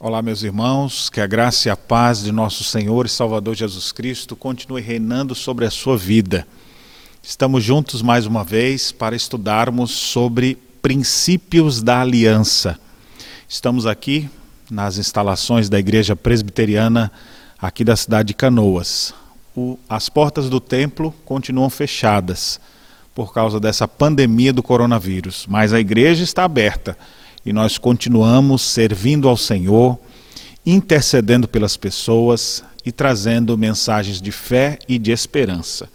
Olá, meus irmãos, que a graça e a paz de nosso Senhor e Salvador Jesus Cristo continue reinando sobre a sua vida. Estamos juntos mais uma vez para estudarmos sobre princípios da aliança. Estamos aqui nas instalações da Igreja Presbiteriana aqui da cidade de Canoas. O, as portas do templo continuam fechadas por causa dessa pandemia do coronavírus, mas a igreja está aberta e nós continuamos servindo ao Senhor, intercedendo pelas pessoas e trazendo mensagens de fé e de esperança.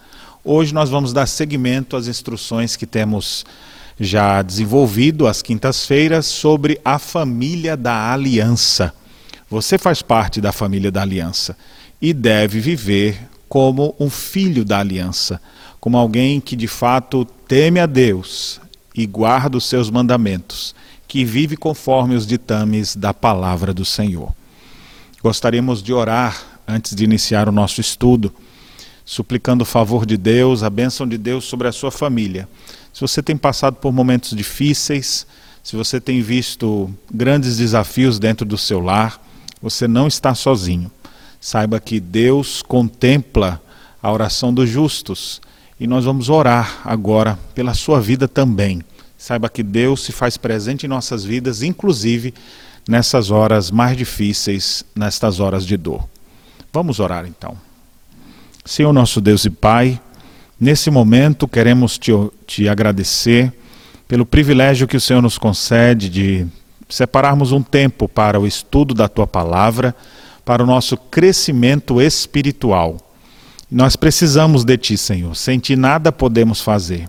Hoje nós vamos dar seguimento às instruções que temos já desenvolvido às quintas-feiras sobre a família da aliança. Você faz parte da família da aliança e deve viver como um filho da aliança, como alguém que de fato teme a Deus e guarda os seus mandamentos que vive conforme os ditames da palavra do Senhor. Gostaríamos de orar antes de iniciar o nosso estudo, suplicando o favor de Deus, a bênção de Deus sobre a sua família. Se você tem passado por momentos difíceis, se você tem visto grandes desafios dentro do seu lar, você não está sozinho. Saiba que Deus contempla a oração dos justos e nós vamos orar agora pela sua vida também Saiba que Deus se faz presente em nossas vidas, inclusive nessas horas mais difíceis, nestas horas de dor. Vamos orar então. Senhor nosso Deus e Pai, nesse momento queremos te, te agradecer pelo privilégio que o Senhor nos concede de separarmos um tempo para o estudo da tua palavra, para o nosso crescimento espiritual. Nós precisamos de ti, Senhor. Sem ti nada podemos fazer.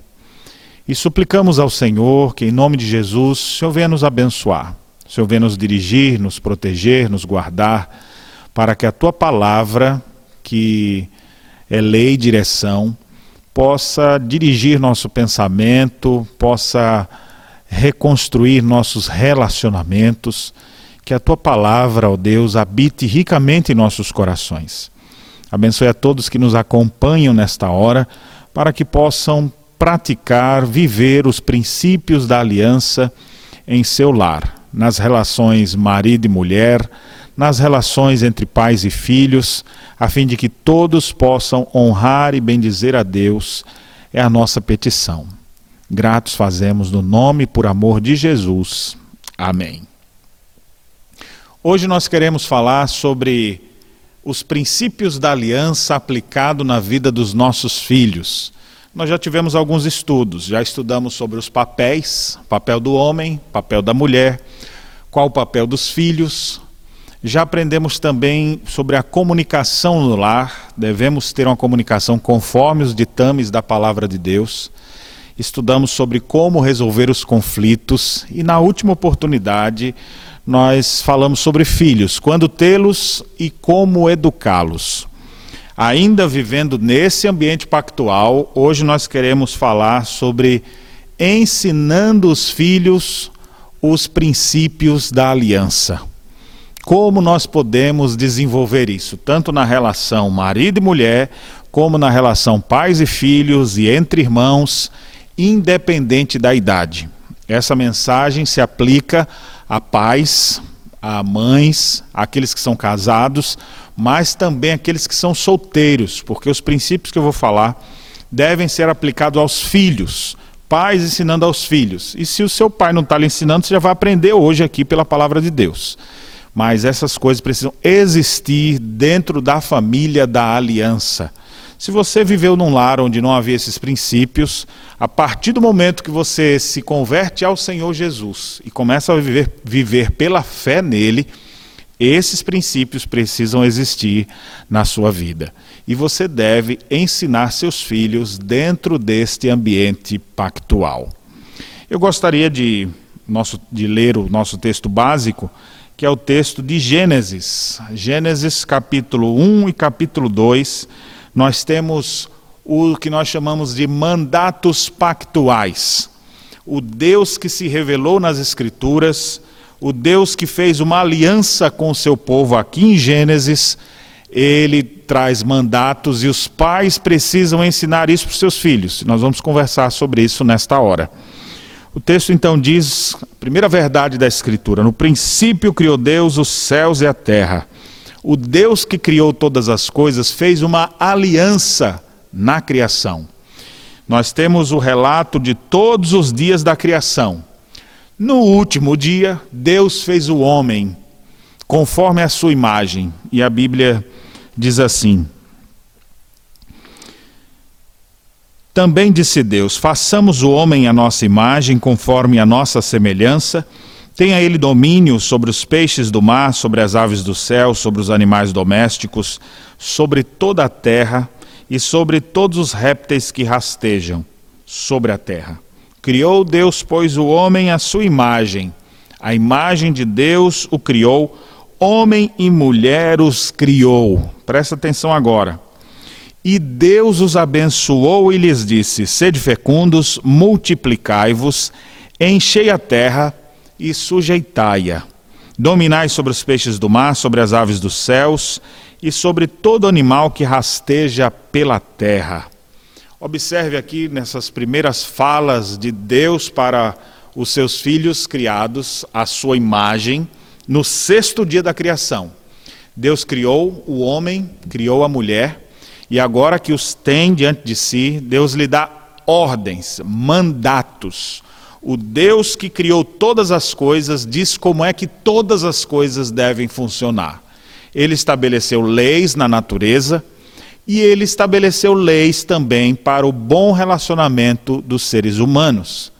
E suplicamos ao Senhor que, em nome de Jesus, o Senhor venha nos abençoar, o Senhor venha nos dirigir, nos proteger, nos guardar, para que a tua palavra, que é lei e direção, possa dirigir nosso pensamento, possa reconstruir nossos relacionamentos, que a tua palavra, ó Deus, habite ricamente em nossos corações. Abençoe a todos que nos acompanham nesta hora, para que possam praticar, viver os princípios da aliança em seu lar, nas relações marido e mulher, nas relações entre pais e filhos, a fim de que todos possam honrar e bendizer a Deus, é a nossa petição. Gratos fazemos no nome e por amor de Jesus. Amém. Hoje nós queremos falar sobre os princípios da aliança aplicado na vida dos nossos filhos. Nós já tivemos alguns estudos, já estudamos sobre os papéis, papel do homem, papel da mulher, qual o papel dos filhos. Já aprendemos também sobre a comunicação no lar, devemos ter uma comunicação conforme os ditames da palavra de Deus. Estudamos sobre como resolver os conflitos e na última oportunidade nós falamos sobre filhos, quando tê-los e como educá-los. Ainda vivendo nesse ambiente pactual, hoje nós queremos falar sobre ensinando os filhos os princípios da aliança. Como nós podemos desenvolver isso, tanto na relação marido e mulher, como na relação pais e filhos e entre irmãos, independente da idade. Essa mensagem se aplica a pais, a mães, àqueles que são casados, mas também aqueles que são solteiros, porque os princípios que eu vou falar devem ser aplicados aos filhos, pais ensinando aos filhos. E se o seu pai não está lhe ensinando, você já vai aprender hoje aqui pela palavra de Deus. Mas essas coisas precisam existir dentro da família da aliança. Se você viveu num lar onde não havia esses princípios, a partir do momento que você se converte ao Senhor Jesus e começa a viver, viver pela fé nele, esses princípios precisam existir na sua vida. E você deve ensinar seus filhos dentro deste ambiente pactual. Eu gostaria de, nosso, de ler o nosso texto básico, que é o texto de Gênesis. Gênesis capítulo 1 e capítulo 2. Nós temos o que nós chamamos de mandatos pactuais. O Deus que se revelou nas Escrituras o Deus que fez uma aliança com o seu povo aqui em Gênesis, ele traz mandatos e os pais precisam ensinar isso para os seus filhos. Nós vamos conversar sobre isso nesta hora. O texto então diz, a primeira verdade da Escritura: no princípio criou Deus os céus e a terra. O Deus que criou todas as coisas fez uma aliança na criação. Nós temos o relato de todos os dias da criação. No último dia, Deus fez o homem conforme a sua imagem. E a Bíblia diz assim: Também disse Deus: façamos o homem à nossa imagem, conforme a nossa semelhança. Tenha ele domínio sobre os peixes do mar, sobre as aves do céu, sobre os animais domésticos, sobre toda a terra e sobre todos os répteis que rastejam sobre a terra. Criou Deus, pois, o homem à sua imagem. A imagem de Deus o criou, homem e mulher os criou. Presta atenção agora. E Deus os abençoou e lhes disse: Sede fecundos, multiplicai-vos, enchei a terra e sujeitai-a. Dominai sobre os peixes do mar, sobre as aves dos céus e sobre todo animal que rasteja pela terra. Observe aqui nessas primeiras falas de Deus para os seus filhos criados, a sua imagem, no sexto dia da criação. Deus criou o homem, criou a mulher e agora que os tem diante de si, Deus lhe dá ordens, mandatos. O Deus que criou todas as coisas diz como é que todas as coisas devem funcionar. Ele estabeleceu leis na natureza e ele estabeleceu leis também para o bom relacionamento dos seres humanos.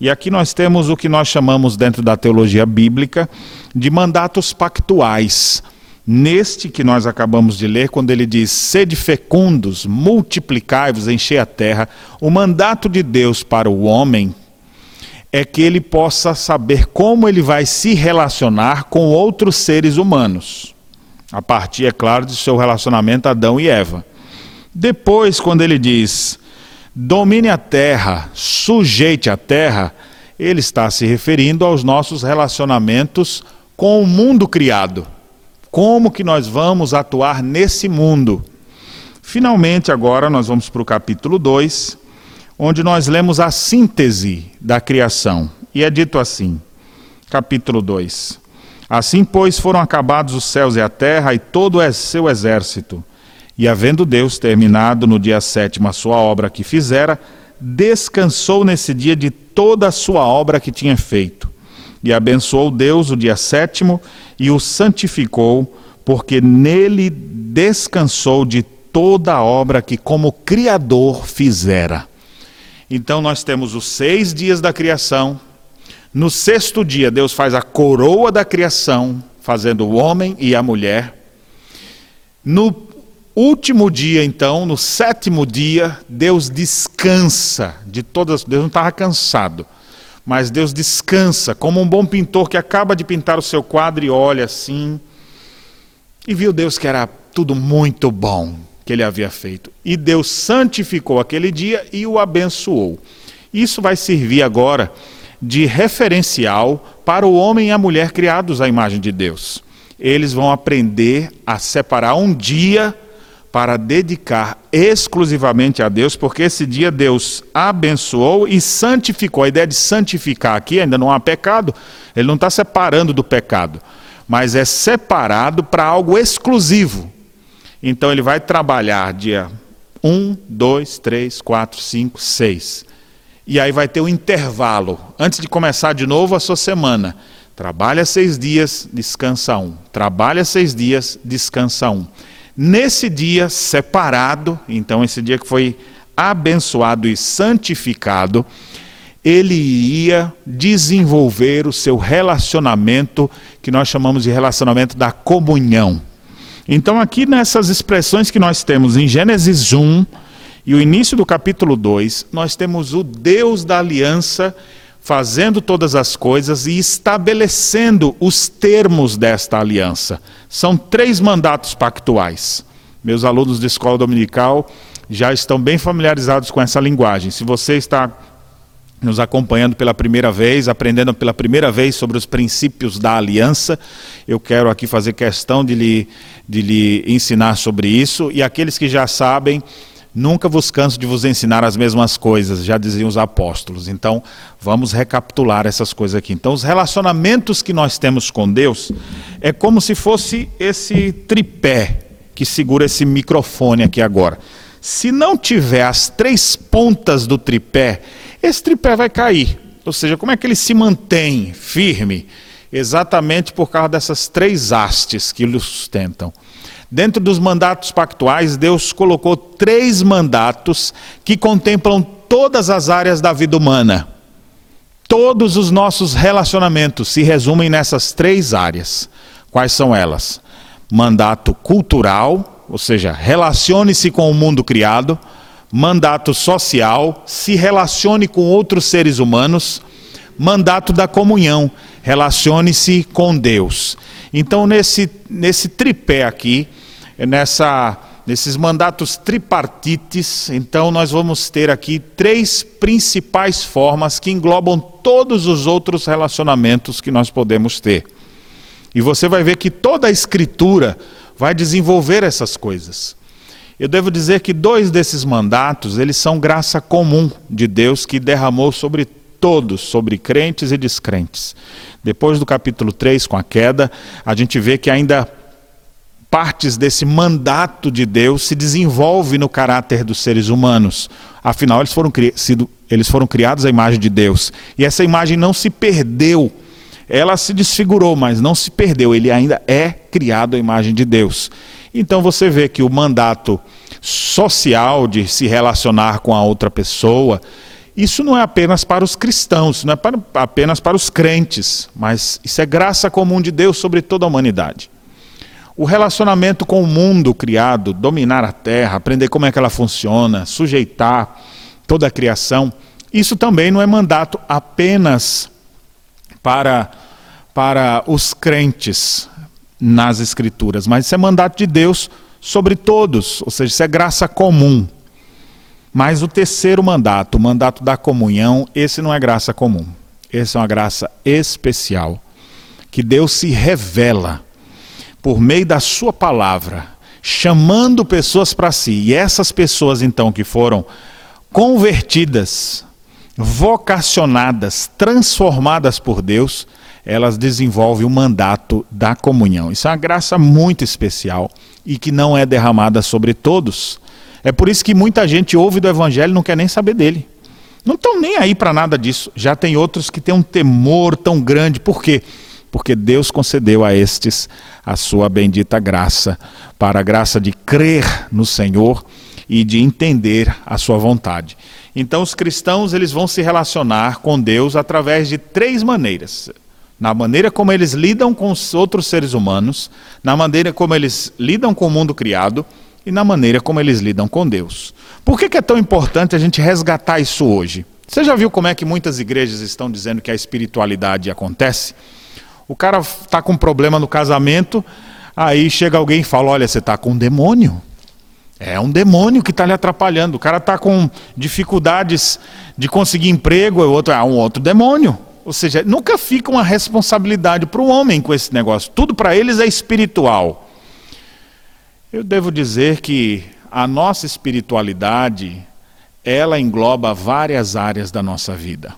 E aqui nós temos o que nós chamamos dentro da teologia bíblica de mandatos pactuais Neste que nós acabamos de ler, quando ele diz: sede fecundos, multiplicai-vos, enchei a terra, o mandato de Deus para o homem é que ele possa saber como ele vai se relacionar com outros seres humanos. A partir, é claro, do seu relacionamento Adão e Eva. Depois, quando ele diz: domine a terra, sujeite a terra, ele está se referindo aos nossos relacionamentos com o mundo criado como que nós vamos atuar nesse mundo. Finalmente, agora nós vamos para o capítulo 2, onde nós lemos a síntese da criação. E é dito assim, capítulo 2: Assim, pois, foram acabados os céus e a terra e todo o seu exército. E havendo Deus terminado no dia sétimo a sua obra que fizera, descansou nesse dia de toda a sua obra que tinha feito. E abençoou Deus o dia sétimo e o santificou, porque nele descansou de toda a obra que, como Criador, fizera. Então, nós temos os seis dias da criação. No sexto dia, Deus faz a coroa da criação, fazendo o homem e a mulher. No último dia, então, no sétimo dia, Deus descansa de todas. Deus não estava cansado mas Deus descansa, como um bom pintor que acaba de pintar o seu quadro e olha assim, e viu Deus que era tudo muito bom que ele havia feito. E Deus santificou aquele dia e o abençoou. Isso vai servir agora de referencial para o homem e a mulher criados à imagem de Deus. Eles vão aprender a separar um dia para dedicar exclusivamente a Deus, porque esse dia Deus abençoou e santificou. A ideia de santificar aqui ainda não há pecado, ele não está separando do pecado, mas é separado para algo exclusivo. Então ele vai trabalhar dia 1, 2, 3, 4, 5, 6. E aí vai ter um intervalo, antes de começar de novo a sua semana. Trabalha seis dias, descansa um. Trabalha seis dias, descansa um. Nesse dia separado, então esse dia que foi abençoado e santificado, ele ia desenvolver o seu relacionamento, que nós chamamos de relacionamento da comunhão. Então, aqui nessas expressões que nós temos em Gênesis 1 e o início do capítulo 2, nós temos o Deus da aliança fazendo todas as coisas e estabelecendo os termos desta aliança. São três mandatos pactuais. Meus alunos de escola dominical já estão bem familiarizados com essa linguagem. Se você está nos acompanhando pela primeira vez, aprendendo pela primeira vez sobre os princípios da aliança, eu quero aqui fazer questão de lhe, de lhe ensinar sobre isso. E aqueles que já sabem, Nunca vos canso de vos ensinar as mesmas coisas, já diziam os apóstolos. Então, vamos recapitular essas coisas aqui. Então, os relacionamentos que nós temos com Deus é como se fosse esse tripé que segura esse microfone aqui agora. Se não tiver as três pontas do tripé, esse tripé vai cair. Ou seja, como é que ele se mantém firme? Exatamente por causa dessas três hastes que o sustentam. Dentro dos mandatos pactuais, Deus colocou três mandatos que contemplam todas as áreas da vida humana. Todos os nossos relacionamentos se resumem nessas três áreas. Quais são elas? Mandato cultural, ou seja, relacione-se com o mundo criado. Mandato social, se relacione com outros seres humanos. Mandato da comunhão, relacione-se com Deus. Então, nesse, nesse tripé aqui, nessa, nesses mandatos tripartites, então nós vamos ter aqui três principais formas que englobam todos os outros relacionamentos que nós podemos ter. E você vai ver que toda a Escritura vai desenvolver essas coisas. Eu devo dizer que dois desses mandatos, eles são graça comum de Deus que derramou sobre todos, sobre crentes e descrentes. Depois do capítulo 3, com a queda, a gente vê que ainda partes desse mandato de Deus se desenvolve no caráter dos seres humanos. Afinal, eles foram, sido, eles foram criados à imagem de Deus. E essa imagem não se perdeu. Ela se desfigurou, mas não se perdeu. Ele ainda é criado à imagem de Deus. Então você vê que o mandato social de se relacionar com a outra pessoa, isso não é apenas para os cristãos, não é para, apenas para os crentes, mas isso é graça comum de Deus sobre toda a humanidade. O relacionamento com o mundo criado, dominar a terra, aprender como é que ela funciona, sujeitar toda a criação, isso também não é mandato apenas para, para os crentes nas Escrituras, mas isso é mandato de Deus sobre todos, ou seja, isso é graça comum. Mas o terceiro mandato, o mandato da comunhão, esse não é graça comum. Esse é uma graça especial, que Deus se revela por meio da sua palavra, chamando pessoas para si. E essas pessoas, então, que foram convertidas, vocacionadas, transformadas por Deus, elas desenvolvem o mandato da comunhão. Isso é uma graça muito especial e que não é derramada sobre todos. É por isso que muita gente ouve do Evangelho e não quer nem saber dele. Não estão nem aí para nada disso. Já tem outros que têm um temor tão grande. Por quê? porque Deus concedeu a estes a sua bendita graça, para a graça de crer no Senhor e de entender a sua vontade. Então os cristãos eles vão se relacionar com Deus através de três maneiras. Na maneira como eles lidam com os outros seres humanos, na maneira como eles lidam com o mundo criado e na maneira como eles lidam com Deus. Por que, é tão importante a gente resgatar isso hoje? Você já viu como é que muitas igrejas estão dizendo que a espiritualidade acontece? O cara está com problema no casamento, aí chega alguém e fala: Olha, você está com um demônio. É um demônio que está lhe atrapalhando. O cara está com dificuldades de conseguir emprego, o outro é um outro demônio. Ou seja, nunca fica uma responsabilidade para o homem com esse negócio. Tudo para eles é espiritual. Eu devo dizer que a nossa espiritualidade, ela engloba várias áreas da nossa vida.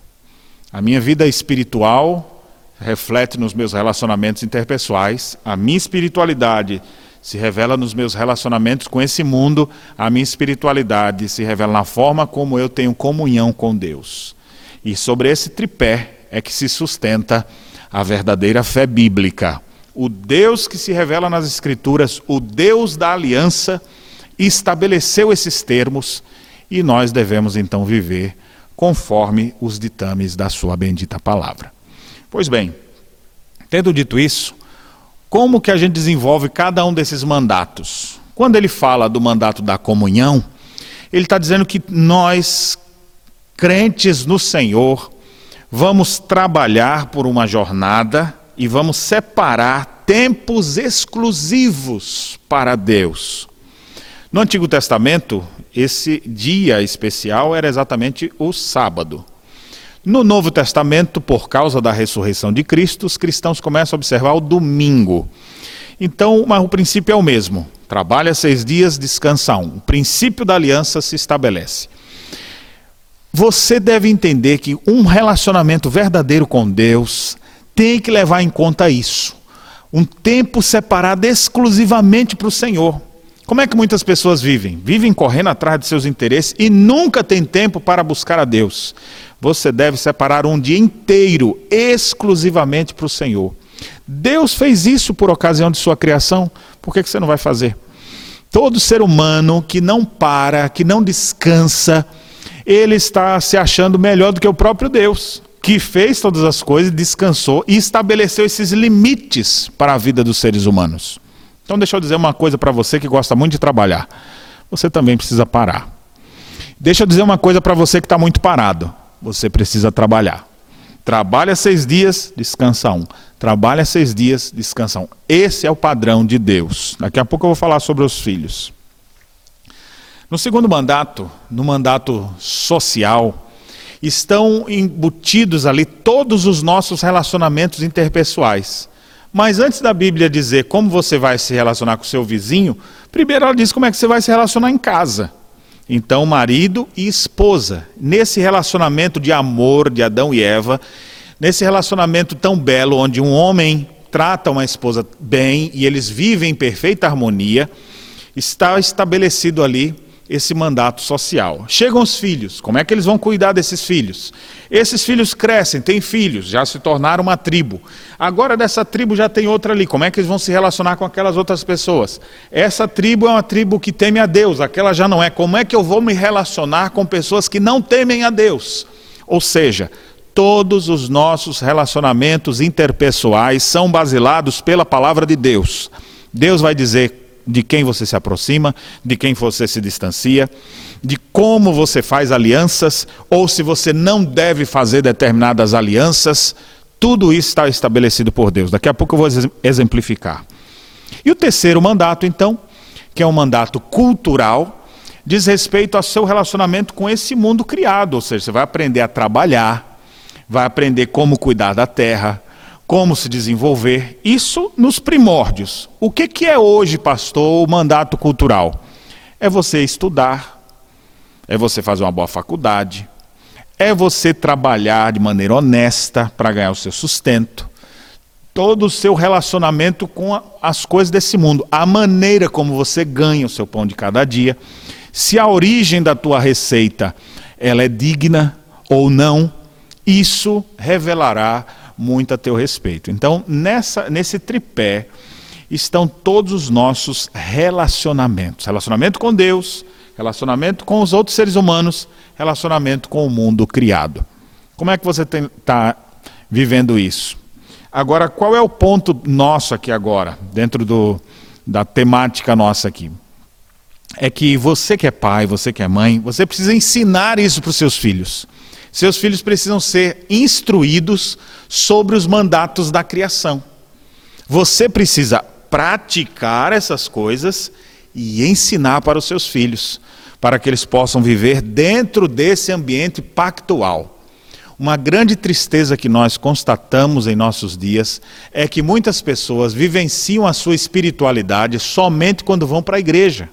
A minha vida espiritual reflete nos meus relacionamentos interpessoais, a minha espiritualidade se revela nos meus relacionamentos com esse mundo, a minha espiritualidade se revela na forma como eu tenho comunhão com Deus. E sobre esse tripé é que se sustenta a verdadeira fé bíblica. O Deus que se revela nas Escrituras, o Deus da aliança, estabeleceu esses termos e nós devemos então viver conforme os ditames da Sua bendita palavra. Pois bem, tendo dito isso, como que a gente desenvolve cada um desses mandatos? Quando ele fala do mandato da comunhão, ele está dizendo que nós, crentes no Senhor, vamos trabalhar por uma jornada e vamos separar tempos exclusivos para Deus. No Antigo Testamento, esse dia especial era exatamente o sábado. No Novo Testamento, por causa da ressurreição de Cristo, os cristãos começam a observar o domingo. Então, o princípio é o mesmo. Trabalha seis dias, descansa um. O princípio da aliança se estabelece. Você deve entender que um relacionamento verdadeiro com Deus tem que levar em conta isso. Um tempo separado exclusivamente para o Senhor. Como é que muitas pessoas vivem? Vivem correndo atrás de seus interesses e nunca tem tempo para buscar a Deus. Você deve separar um dia inteiro exclusivamente para o Senhor. Deus fez isso por ocasião de sua criação, por que você não vai fazer? Todo ser humano que não para, que não descansa, ele está se achando melhor do que o próprio Deus, que fez todas as coisas, descansou e estabeleceu esses limites para a vida dos seres humanos. Então, deixa eu dizer uma coisa para você que gosta muito de trabalhar: você também precisa parar. Deixa eu dizer uma coisa para você que está muito parado: você precisa trabalhar. Trabalha seis dias, descansa um. Trabalha seis dias, descansa um. Esse é o padrão de Deus. Daqui a pouco eu vou falar sobre os filhos. No segundo mandato, no mandato social, estão embutidos ali todos os nossos relacionamentos interpessoais. Mas antes da Bíblia dizer como você vai se relacionar com seu vizinho, primeiro ela diz como é que você vai se relacionar em casa. Então, marido e esposa, nesse relacionamento de amor de Adão e Eva, nesse relacionamento tão belo, onde um homem trata uma esposa bem e eles vivem em perfeita harmonia, está estabelecido ali esse mandato social. Chegam os filhos, como é que eles vão cuidar desses filhos? Esses filhos crescem, têm filhos, já se tornaram uma tribo. Agora dessa tribo já tem outra ali, como é que eles vão se relacionar com aquelas outras pessoas? Essa tribo é uma tribo que teme a Deus, aquela já não é. Como é que eu vou me relacionar com pessoas que não temem a Deus? Ou seja, todos os nossos relacionamentos interpessoais são basilados pela palavra de Deus. Deus vai dizer de quem você se aproxima, de quem você se distancia, de como você faz alianças, ou se você não deve fazer determinadas alianças. Tudo isso está estabelecido por Deus. Daqui a pouco eu vou exemplificar. E o terceiro mandato, então, que é um mandato cultural, diz respeito ao seu relacionamento com esse mundo criado, ou seja, você vai aprender a trabalhar, vai aprender como cuidar da terra, como se desenvolver, isso nos primórdios. O que, que é hoje, pastor, o mandato cultural? É você estudar, é você fazer uma boa faculdade, é você trabalhar de maneira honesta para ganhar o seu sustento, todo o seu relacionamento com as coisas desse mundo, a maneira como você ganha o seu pão de cada dia, se a origem da tua receita ela é digna ou não, isso revelará muito a teu respeito. Então, nessa, nesse tripé estão todos os nossos relacionamentos: relacionamento com Deus, relacionamento com os outros seres humanos, relacionamento com o mundo criado. Como é que você está vivendo isso? Agora, qual é o ponto nosso aqui agora, dentro do, da temática nossa aqui? É que você que é pai, você que é mãe, você precisa ensinar isso para os seus filhos. Seus filhos precisam ser instruídos sobre os mandatos da criação. Você precisa praticar essas coisas e ensinar para os seus filhos, para que eles possam viver dentro desse ambiente pactual. Uma grande tristeza que nós constatamos em nossos dias é que muitas pessoas vivenciam a sua espiritualidade somente quando vão para a igreja.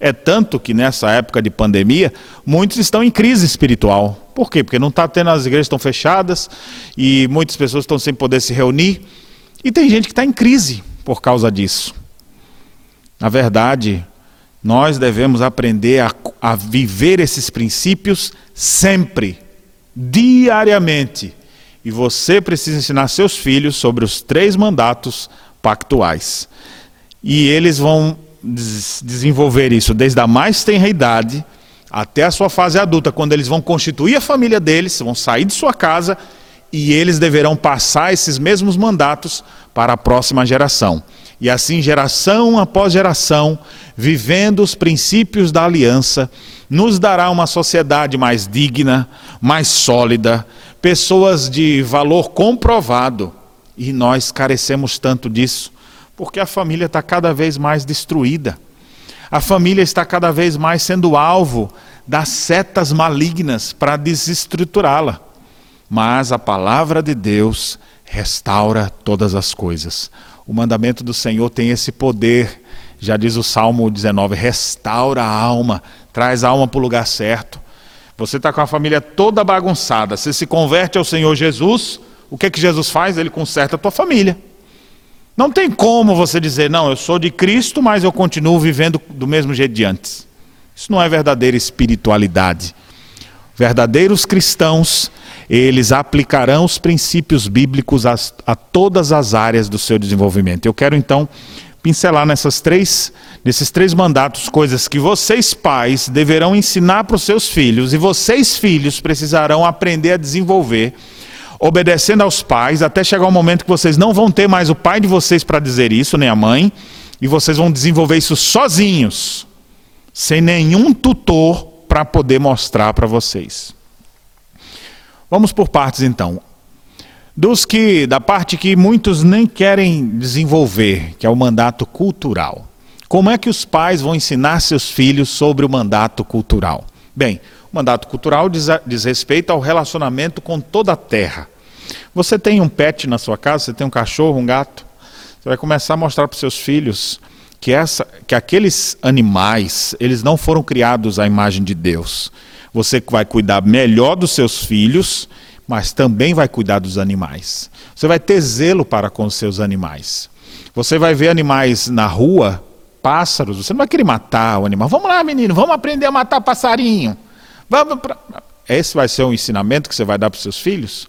É tanto que nessa época de pandemia, muitos estão em crise espiritual. Por quê? Porque não está tendo, as igrejas estão fechadas e muitas pessoas estão sem poder se reunir. E tem gente que está em crise por causa disso. Na verdade, nós devemos aprender a, a viver esses princípios sempre, diariamente. E você precisa ensinar seus filhos sobre os três mandatos pactuais. E eles vão desenvolver isso desde a mais tenra idade até a sua fase adulta, quando eles vão constituir a família deles, vão sair de sua casa e eles deverão passar esses mesmos mandatos para a próxima geração. E assim, geração após geração, vivendo os princípios da aliança, nos dará uma sociedade mais digna, mais sólida, pessoas de valor comprovado. E nós carecemos tanto disso porque a família está cada vez mais destruída. A família está cada vez mais sendo alvo das setas malignas para desestruturá-la. Mas a palavra de Deus restaura todas as coisas. O mandamento do Senhor tem esse poder Já diz o Salmo 19: restaura a alma, traz a alma para o lugar certo. Você está com a família toda bagunçada, você se converte ao Senhor Jesus, o que, que Jesus faz? Ele conserta a tua família. Não tem como você dizer, não, eu sou de Cristo, mas eu continuo vivendo do mesmo jeito de antes. Isso não é verdadeira espiritualidade. Verdadeiros cristãos, eles aplicarão os princípios bíblicos a, a todas as áreas do seu desenvolvimento. Eu quero então pincelar nessas três, nesses três mandatos coisas que vocês pais deverão ensinar para os seus filhos e vocês filhos precisarão aprender a desenvolver obedecendo aos pais, até chegar um momento que vocês não vão ter mais o pai de vocês para dizer isso, nem a mãe, e vocês vão desenvolver isso sozinhos, sem nenhum tutor para poder mostrar para vocês. Vamos por partes então. Dos que da parte que muitos nem querem desenvolver, que é o mandato cultural. Como é que os pais vão ensinar seus filhos sobre o mandato cultural? Bem, o mandato cultural diz, diz respeito ao relacionamento com toda a terra. Você tem um pet na sua casa, você tem um cachorro, um gato, você vai começar a mostrar para os seus filhos que, essa, que aqueles animais, eles não foram criados à imagem de Deus. Você vai cuidar melhor dos seus filhos, mas também vai cuidar dos animais. Você vai ter zelo para com os seus animais. Você vai ver animais na rua, pássaros, você não vai querer matar o animal. Vamos lá, menino, vamos aprender a matar passarinho. Vamos pra... Esse vai ser um ensinamento que você vai dar para os seus filhos?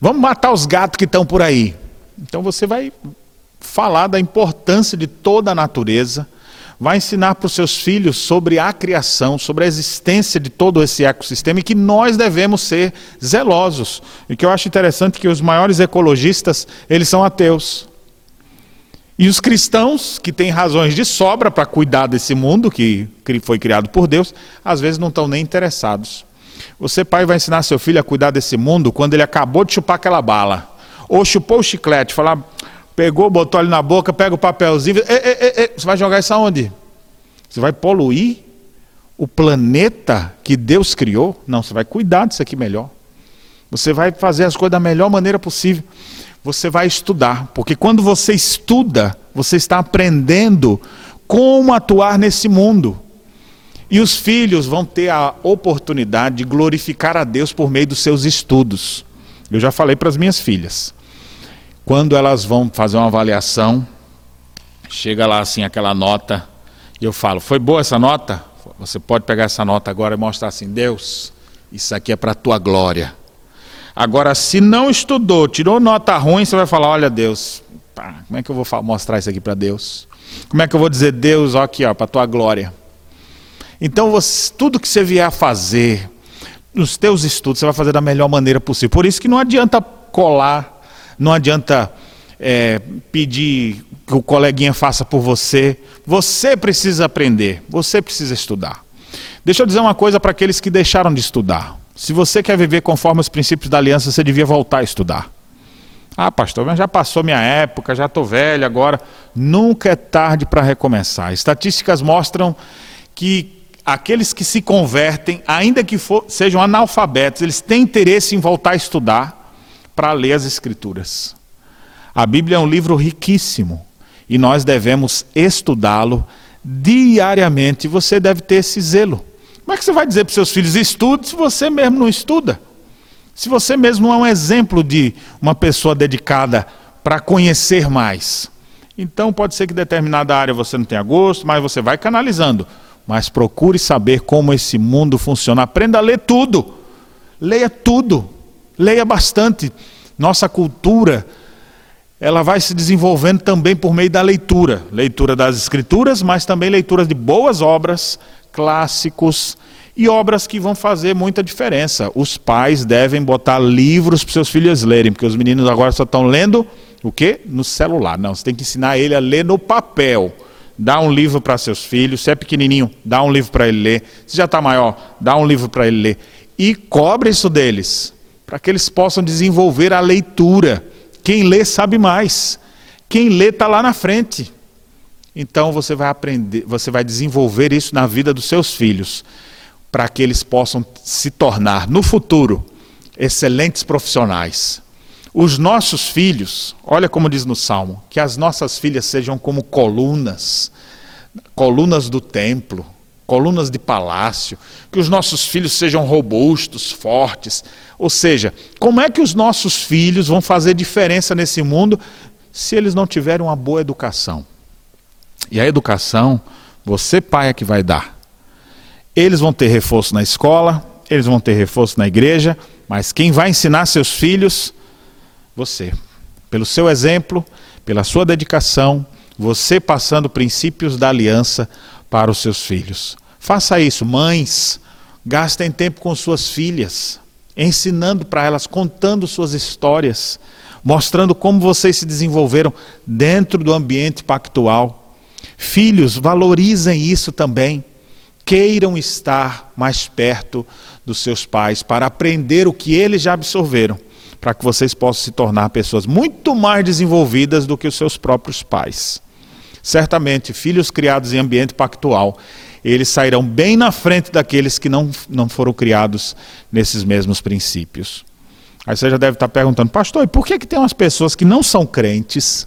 Vamos matar os gatos que estão por aí. Então você vai falar da importância de toda a natureza, vai ensinar para os seus filhos sobre a criação, sobre a existência de todo esse ecossistema e que nós devemos ser zelosos. E que eu acho interessante que os maiores ecologistas, eles são ateus. E os cristãos, que têm razões de sobra para cuidar desse mundo que foi criado por Deus, às vezes não estão nem interessados. Você, pai, vai ensinar seu filho a cuidar desse mundo quando ele acabou de chupar aquela bala. Ou chupou o chiclete, falar, pegou, botou ali na boca, pega o papelzinho. E, e, e, você vai jogar isso aonde? Você vai poluir o planeta que Deus criou? Não, você vai cuidar disso aqui melhor. Você vai fazer as coisas da melhor maneira possível você vai estudar, porque quando você estuda, você está aprendendo como atuar nesse mundo. E os filhos vão ter a oportunidade de glorificar a Deus por meio dos seus estudos. Eu já falei para as minhas filhas. Quando elas vão fazer uma avaliação, chega lá assim aquela nota, e eu falo: Foi boa essa nota? Você pode pegar essa nota agora e mostrar assim: Deus, isso aqui é para a tua glória. Agora, se não estudou, tirou nota ruim, você vai falar: olha, Deus, pá, como é que eu vou mostrar isso aqui para Deus? Como é que eu vou dizer, Deus, ó, aqui, ó, para a tua glória? Então, você, tudo que você vier a fazer, nos teus estudos, você vai fazer da melhor maneira possível. Por isso que não adianta colar, não adianta é, pedir que o coleguinha faça por você. Você precisa aprender, você precisa estudar. Deixa eu dizer uma coisa para aqueles que deixaram de estudar. Se você quer viver conforme os princípios da aliança, você devia voltar a estudar. Ah, pastor, mas já passou minha época, já estou velho agora. Nunca é tarde para recomeçar. Estatísticas mostram que aqueles que se convertem, ainda que for, sejam analfabetos, eles têm interesse em voltar a estudar para ler as Escrituras. A Bíblia é um livro riquíssimo e nós devemos estudá-lo diariamente. Você deve ter esse zelo. Como é que você vai dizer para seus filhos, estude, se você mesmo não estuda? Se você mesmo não é um exemplo de uma pessoa dedicada para conhecer mais. Então pode ser que determinada área você não tenha gosto, mas você vai canalizando. Mas procure saber como esse mundo funciona. Aprenda a ler tudo. Leia tudo. Leia bastante. Nossa cultura, ela vai se desenvolvendo também por meio da leitura. Leitura das escrituras, mas também leitura de boas obras, clássicos e obras que vão fazer muita diferença. Os pais devem botar livros para seus filhos lerem, porque os meninos agora só estão lendo o quê? No celular. Não, você tem que ensinar ele a ler no papel. Dá um livro para seus filhos, se é pequenininho, dá um livro para ele ler. Se já está maior, dá um livro para ele ler. E cobre isso deles, para que eles possam desenvolver a leitura. Quem lê sabe mais. Quem lê está lá na frente. Então você vai aprender, você vai desenvolver isso na vida dos seus filhos, para que eles possam se tornar no futuro excelentes profissionais. Os nossos filhos, olha como diz no Salmo, que as nossas filhas sejam como colunas. colunas do templo, colunas de palácio, que os nossos filhos sejam robustos, fortes. Ou seja, como é que os nossos filhos vão fazer diferença nesse mundo se eles não tiverem uma boa educação? E a educação, você, pai, é que vai dar. Eles vão ter reforço na escola, eles vão ter reforço na igreja, mas quem vai ensinar seus filhos? Você. Pelo seu exemplo, pela sua dedicação, você passando princípios da aliança para os seus filhos. Faça isso, mães. Gastem tempo com suas filhas, ensinando para elas, contando suas histórias, mostrando como vocês se desenvolveram dentro do ambiente pactual. Filhos, valorizem isso também. Queiram estar mais perto dos seus pais para aprender o que eles já absorveram, para que vocês possam se tornar pessoas muito mais desenvolvidas do que os seus próprios pais. Certamente, filhos criados em ambiente pactual eles sairão bem na frente daqueles que não, não foram criados nesses mesmos princípios. Aí você já deve estar perguntando, pastor, e por que, que tem umas pessoas que não são crentes,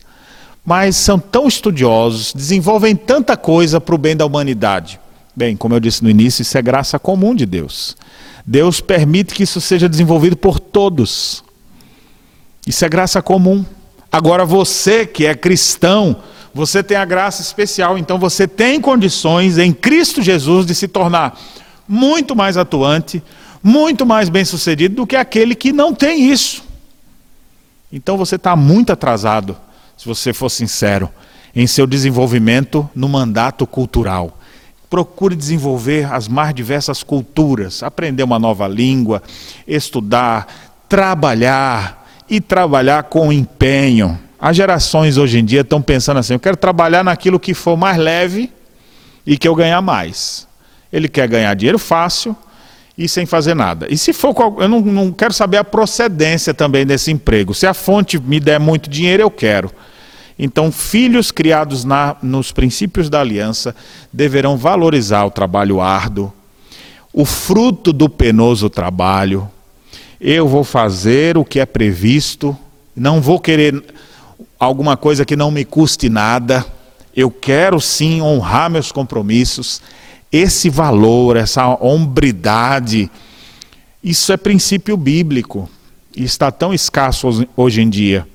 mas são tão estudiosos, desenvolvem tanta coisa para o bem da humanidade? Bem, como eu disse no início, isso é graça comum de Deus. Deus permite que isso seja desenvolvido por todos. Isso é graça comum. Agora você que é cristão, você tem a graça especial, então você tem condições em Cristo Jesus de se tornar muito mais atuante, muito mais bem-sucedido do que aquele que não tem isso. Então você está muito atrasado, se você for sincero, em seu desenvolvimento no mandato cultural. Procure desenvolver as mais diversas culturas, aprender uma nova língua, estudar, trabalhar e trabalhar com empenho. As gerações hoje em dia estão pensando assim: eu quero trabalhar naquilo que for mais leve e que eu ganhar mais. Ele quer ganhar dinheiro fácil e sem fazer nada. E se for, eu não, não quero saber a procedência também desse emprego. Se a fonte me der muito dinheiro, eu quero. Então, filhos criados na, nos princípios da aliança deverão valorizar o trabalho árduo, o fruto do penoso trabalho. Eu vou fazer o que é previsto, não vou querer alguma coisa que não me custe nada. Eu quero sim honrar meus compromissos. Esse valor, essa hombridade, isso é princípio bíblico e está tão escasso hoje em dia.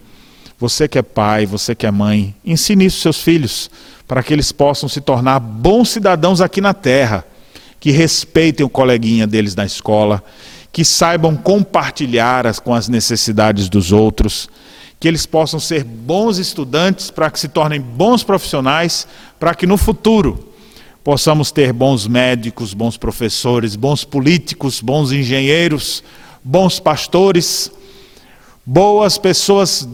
Você que é pai, você que é mãe, ensine isso aos seus filhos, para que eles possam se tornar bons cidadãos aqui na terra, que respeitem o coleguinha deles na escola, que saibam compartilhar as, com as necessidades dos outros, que eles possam ser bons estudantes, para que se tornem bons profissionais, para que no futuro possamos ter bons médicos, bons professores, bons políticos, bons engenheiros, bons pastores, boas pessoas,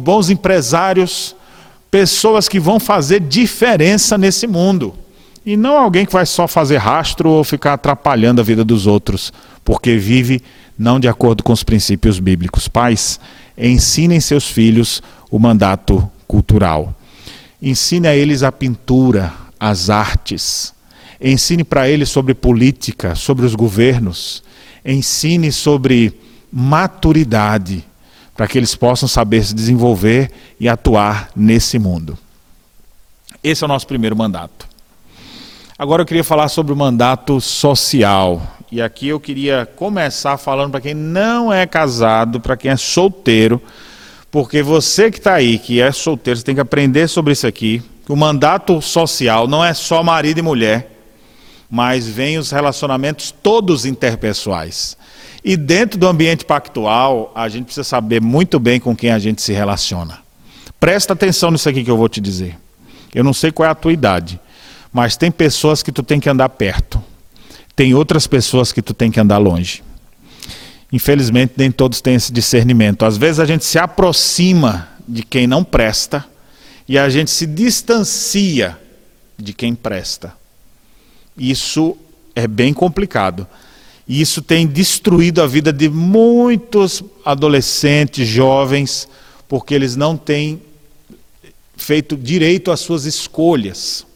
bons empresários, pessoas que vão fazer diferença nesse mundo. E não alguém que vai só fazer rastro ou ficar atrapalhando a vida dos outros, porque vive não de acordo com os princípios bíblicos. Pais, ensinem seus filhos o mandato cultural. Ensine a eles a pintura, as artes. Ensine para eles sobre política, sobre os governos. Ensine sobre maturidade, para que eles possam saber se desenvolver e atuar nesse mundo. Esse é o nosso primeiro mandato. Agora eu queria falar sobre o mandato social. E aqui eu queria começar falando para quem não é casado, para quem é solteiro, porque você que está aí, que é solteiro, você tem que aprender sobre isso aqui. O mandato social não é só marido e mulher, mas vem os relacionamentos todos interpessoais. E dentro do ambiente pactual, a gente precisa saber muito bem com quem a gente se relaciona. Presta atenção nisso aqui que eu vou te dizer. Eu não sei qual é a tua idade, mas tem pessoas que tu tem que andar perto tem outras pessoas que tu tem que andar longe. Infelizmente, nem todos têm esse discernimento. Às vezes a gente se aproxima de quem não presta e a gente se distancia de quem presta. Isso é bem complicado. E isso tem destruído a vida de muitos adolescentes, jovens, porque eles não têm feito direito às suas escolhas.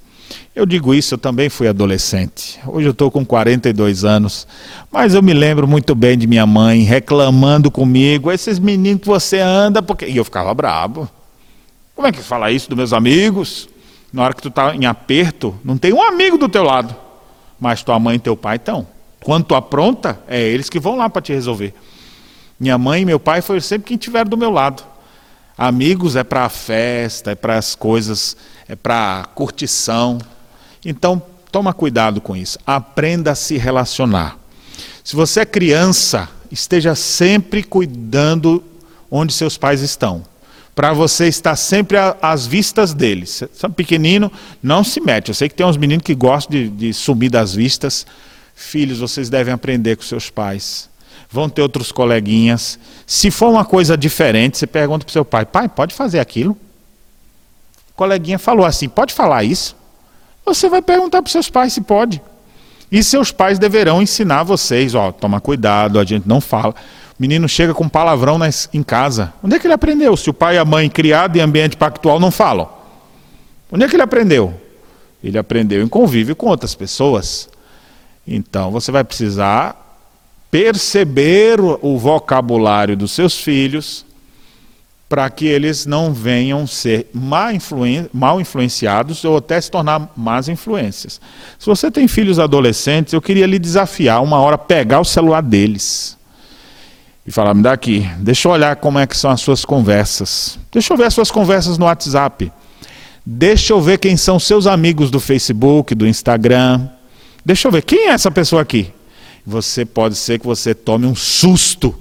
Eu digo isso, eu também fui adolescente. Hoje eu estou com 42 anos. Mas eu me lembro muito bem de minha mãe reclamando comigo: esses meninos que você anda, porque. E eu ficava bravo. Como é que fala isso dos meus amigos? Na hora que tu está em aperto, não tem um amigo do teu lado, mas tua mãe e teu pai estão. Quando tu apronta, é eles que vão lá para te resolver. Minha mãe e meu pai foram sempre quem estiver do meu lado. Amigos é para a festa, é para as coisas, é para curtição. Então, toma cuidado com isso. Aprenda a se relacionar. Se você é criança, esteja sempre cuidando onde seus pais estão. Para você estar sempre às vistas deles. É pequenino, não se mete. Eu sei que tem uns meninos que gostam de, de sumir das vistas. Filhos, vocês devem aprender com seus pais vão ter outros coleguinhas. Se for uma coisa diferente, você pergunta para o seu pai: pai, pode fazer aquilo? O coleguinha falou assim: pode falar isso? Você vai perguntar para seus pais se pode. E seus pais deverão ensinar vocês: ó, toma cuidado, a gente não fala. O menino chega com palavrão nas, em casa. Onde é que ele aprendeu? Se o pai e a mãe, criado em ambiente pactual, não falam. Onde é que ele aprendeu? Ele aprendeu em convívio com outras pessoas. Então você vai precisar perceber o vocabulário dos seus filhos para que eles não venham ser mal influenciados ou até se tornar más influências. Se você tem filhos adolescentes, eu queria lhe desafiar uma hora pegar o celular deles e falar: me dá aqui, deixa eu olhar como é que são as suas conversas. Deixa eu ver as suas conversas no WhatsApp. Deixa eu ver quem são seus amigos do Facebook, do Instagram. Deixa eu ver quem é essa pessoa aqui você pode ser que você tome um susto.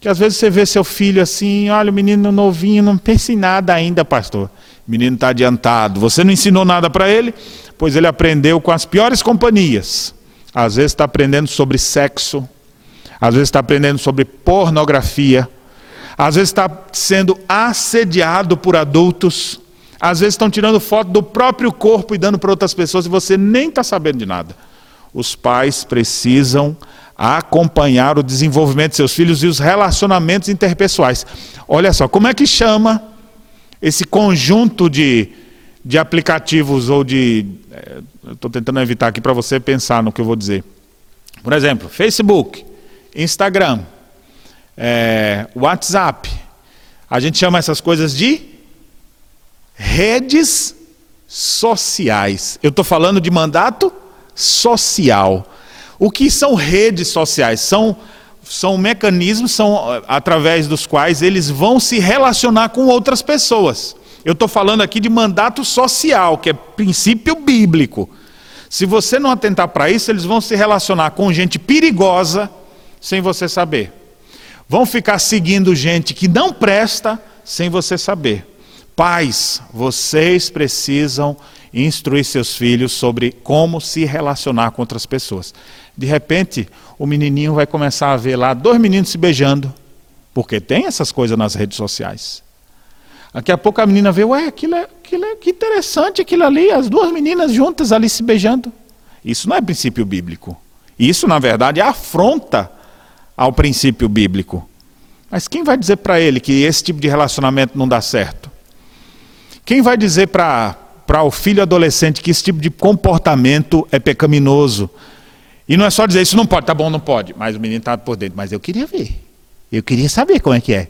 Que às vezes você vê seu filho assim, olha, o menino novinho, não pensa em nada ainda, pastor. O menino está adiantado. Você não ensinou nada para ele, pois ele aprendeu com as piores companhias. Às vezes está aprendendo sobre sexo, às vezes está aprendendo sobre pornografia, às vezes está sendo assediado por adultos, às vezes estão tirando foto do próprio corpo e dando para outras pessoas e você nem está sabendo de nada os pais precisam acompanhar o desenvolvimento de seus filhos e os relacionamentos interpessoais. Olha só, como é que chama esse conjunto de, de aplicativos ou de. Estou tentando evitar aqui para você pensar no que eu vou dizer. Por exemplo, Facebook, Instagram, é, WhatsApp. A gente chama essas coisas de redes sociais. Eu estou falando de mandato social. O que são redes sociais? São, são mecanismos são, eh, através dos quais eles vão se relacionar com outras pessoas. Eu estou falando aqui de mandato social, que é princípio bíblico. Se você não atentar para isso, eles vão se relacionar com gente perigosa sem você saber. Vão ficar seguindo gente que não presta sem você saber. Pais, vocês precisam instruir seus filhos sobre como se relacionar com outras pessoas. De repente, o menininho vai começar a ver lá dois meninos se beijando, porque tem essas coisas nas redes sociais. Daqui a pouco a menina vê, ué, aquilo é, aquilo é que interessante aquilo ali, as duas meninas juntas ali se beijando. Isso não é princípio bíblico. Isso, na verdade, é afronta ao princípio bíblico. Mas quem vai dizer para ele que esse tipo de relacionamento não dá certo? Quem vai dizer para o filho adolescente que esse tipo de comportamento é pecaminoso. E não é só dizer isso não pode, tá bom, não pode. Mas o menino está por dentro. Mas eu queria ver. Eu queria saber como é que é.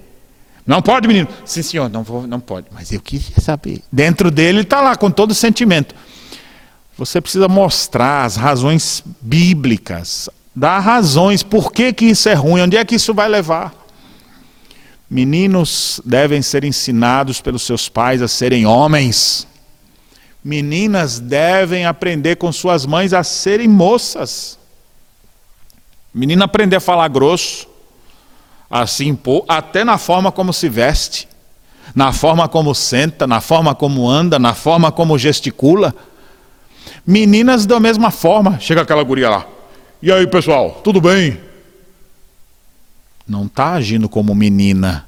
Não pode, menino? Sim, senhor, não, vou, não pode. Mas eu queria saber. Dentro dele, ele está lá com todo o sentimento. Você precisa mostrar as razões bíblicas, dar razões, por que, que isso é ruim, onde é que isso vai levar. Meninos devem ser ensinados pelos seus pais a serem homens. Meninas devem aprender com suas mães a serem moças. Menina aprender a falar grosso, a se impor, até na forma como se veste, na forma como senta, na forma como anda, na forma como gesticula. Meninas da mesma forma. Chega aquela guria lá. E aí, pessoal, tudo bem? Não está agindo como menina.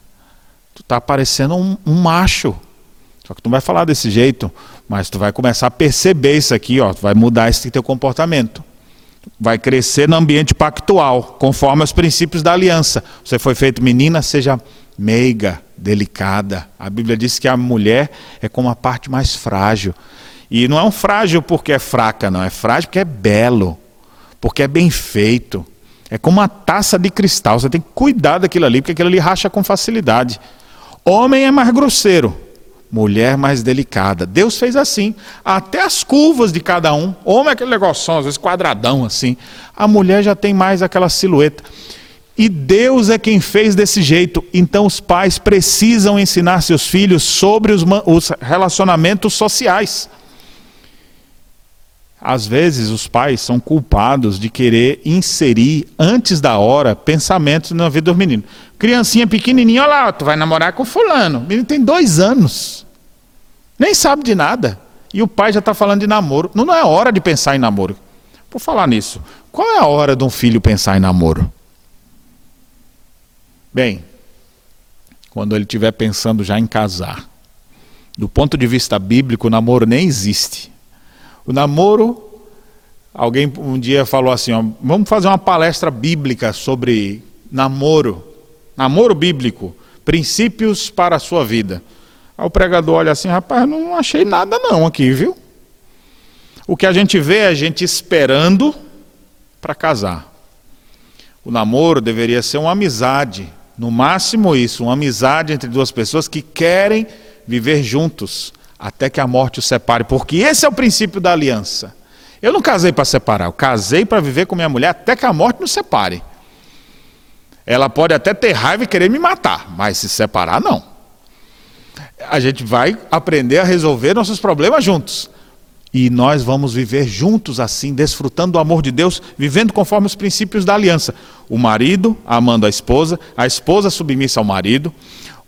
Tu está parecendo um, um macho. Só que tu não vai falar desse jeito, mas tu vai começar a perceber isso aqui, ó, tu vai mudar esse teu comportamento. Vai crescer no ambiente pactual, conforme os princípios da aliança. Você foi feito menina, seja meiga, delicada. A Bíblia diz que a mulher é como a parte mais frágil. E não é um frágil porque é fraca, não. É frágil porque é belo, porque é bem feito. É como uma taça de cristal. Você tem que cuidar daquilo ali, porque aquilo ali racha com facilidade. Homem é mais grosseiro mulher mais delicada. Deus fez assim. Até as curvas de cada um. Homem é aquele negócio, às vezes quadradão assim. A mulher já tem mais aquela silhueta. E Deus é quem fez desse jeito. Então os pais precisam ensinar seus filhos sobre os, os relacionamentos sociais. Às vezes os pais são culpados de querer inserir antes da hora pensamentos na vida dos meninos. Criancinha pequenininha, olha lá, tu vai namorar com fulano. O menino tem dois anos, nem sabe de nada. E o pai já está falando de namoro. Não, não é hora de pensar em namoro. Por falar nisso, qual é a hora de um filho pensar em namoro? Bem, quando ele estiver pensando já em casar. Do ponto de vista bíblico, o namoro nem existe. O namoro, alguém um dia falou assim: ó, vamos fazer uma palestra bíblica sobre namoro, namoro bíblico, princípios para a sua vida. Aí o pregador olha assim: rapaz, não achei nada não aqui, viu? O que a gente vê é a gente esperando para casar. O namoro deveria ser uma amizade, no máximo isso, uma amizade entre duas pessoas que querem viver juntos até que a morte os separe, porque esse é o princípio da aliança. Eu não casei para separar, eu casei para viver com minha mulher até que a morte nos separe. Ela pode até ter raiva e querer me matar, mas se separar, não. A gente vai aprender a resolver nossos problemas juntos. E nós vamos viver juntos assim, desfrutando do amor de Deus, vivendo conforme os princípios da aliança. O marido amando a esposa, a esposa submissa ao marido,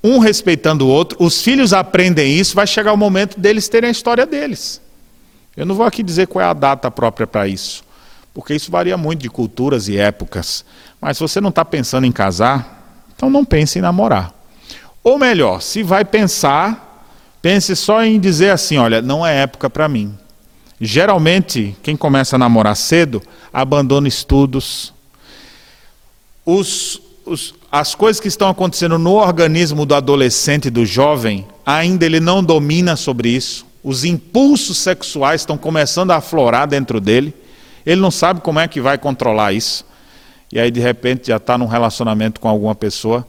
um respeitando o outro, os filhos aprendem isso, vai chegar o momento deles terem a história deles. Eu não vou aqui dizer qual é a data própria para isso, porque isso varia muito de culturas e épocas. Mas se você não está pensando em casar, então não pense em namorar. Ou melhor, se vai pensar, pense só em dizer assim: olha, não é época para mim. Geralmente, quem começa a namorar cedo abandona estudos. Os, os, as coisas que estão acontecendo no organismo do adolescente do jovem, ainda ele não domina sobre isso. Os impulsos sexuais estão começando a aflorar dentro dele. Ele não sabe como é que vai controlar isso. E aí, de repente, já está num relacionamento com alguma pessoa.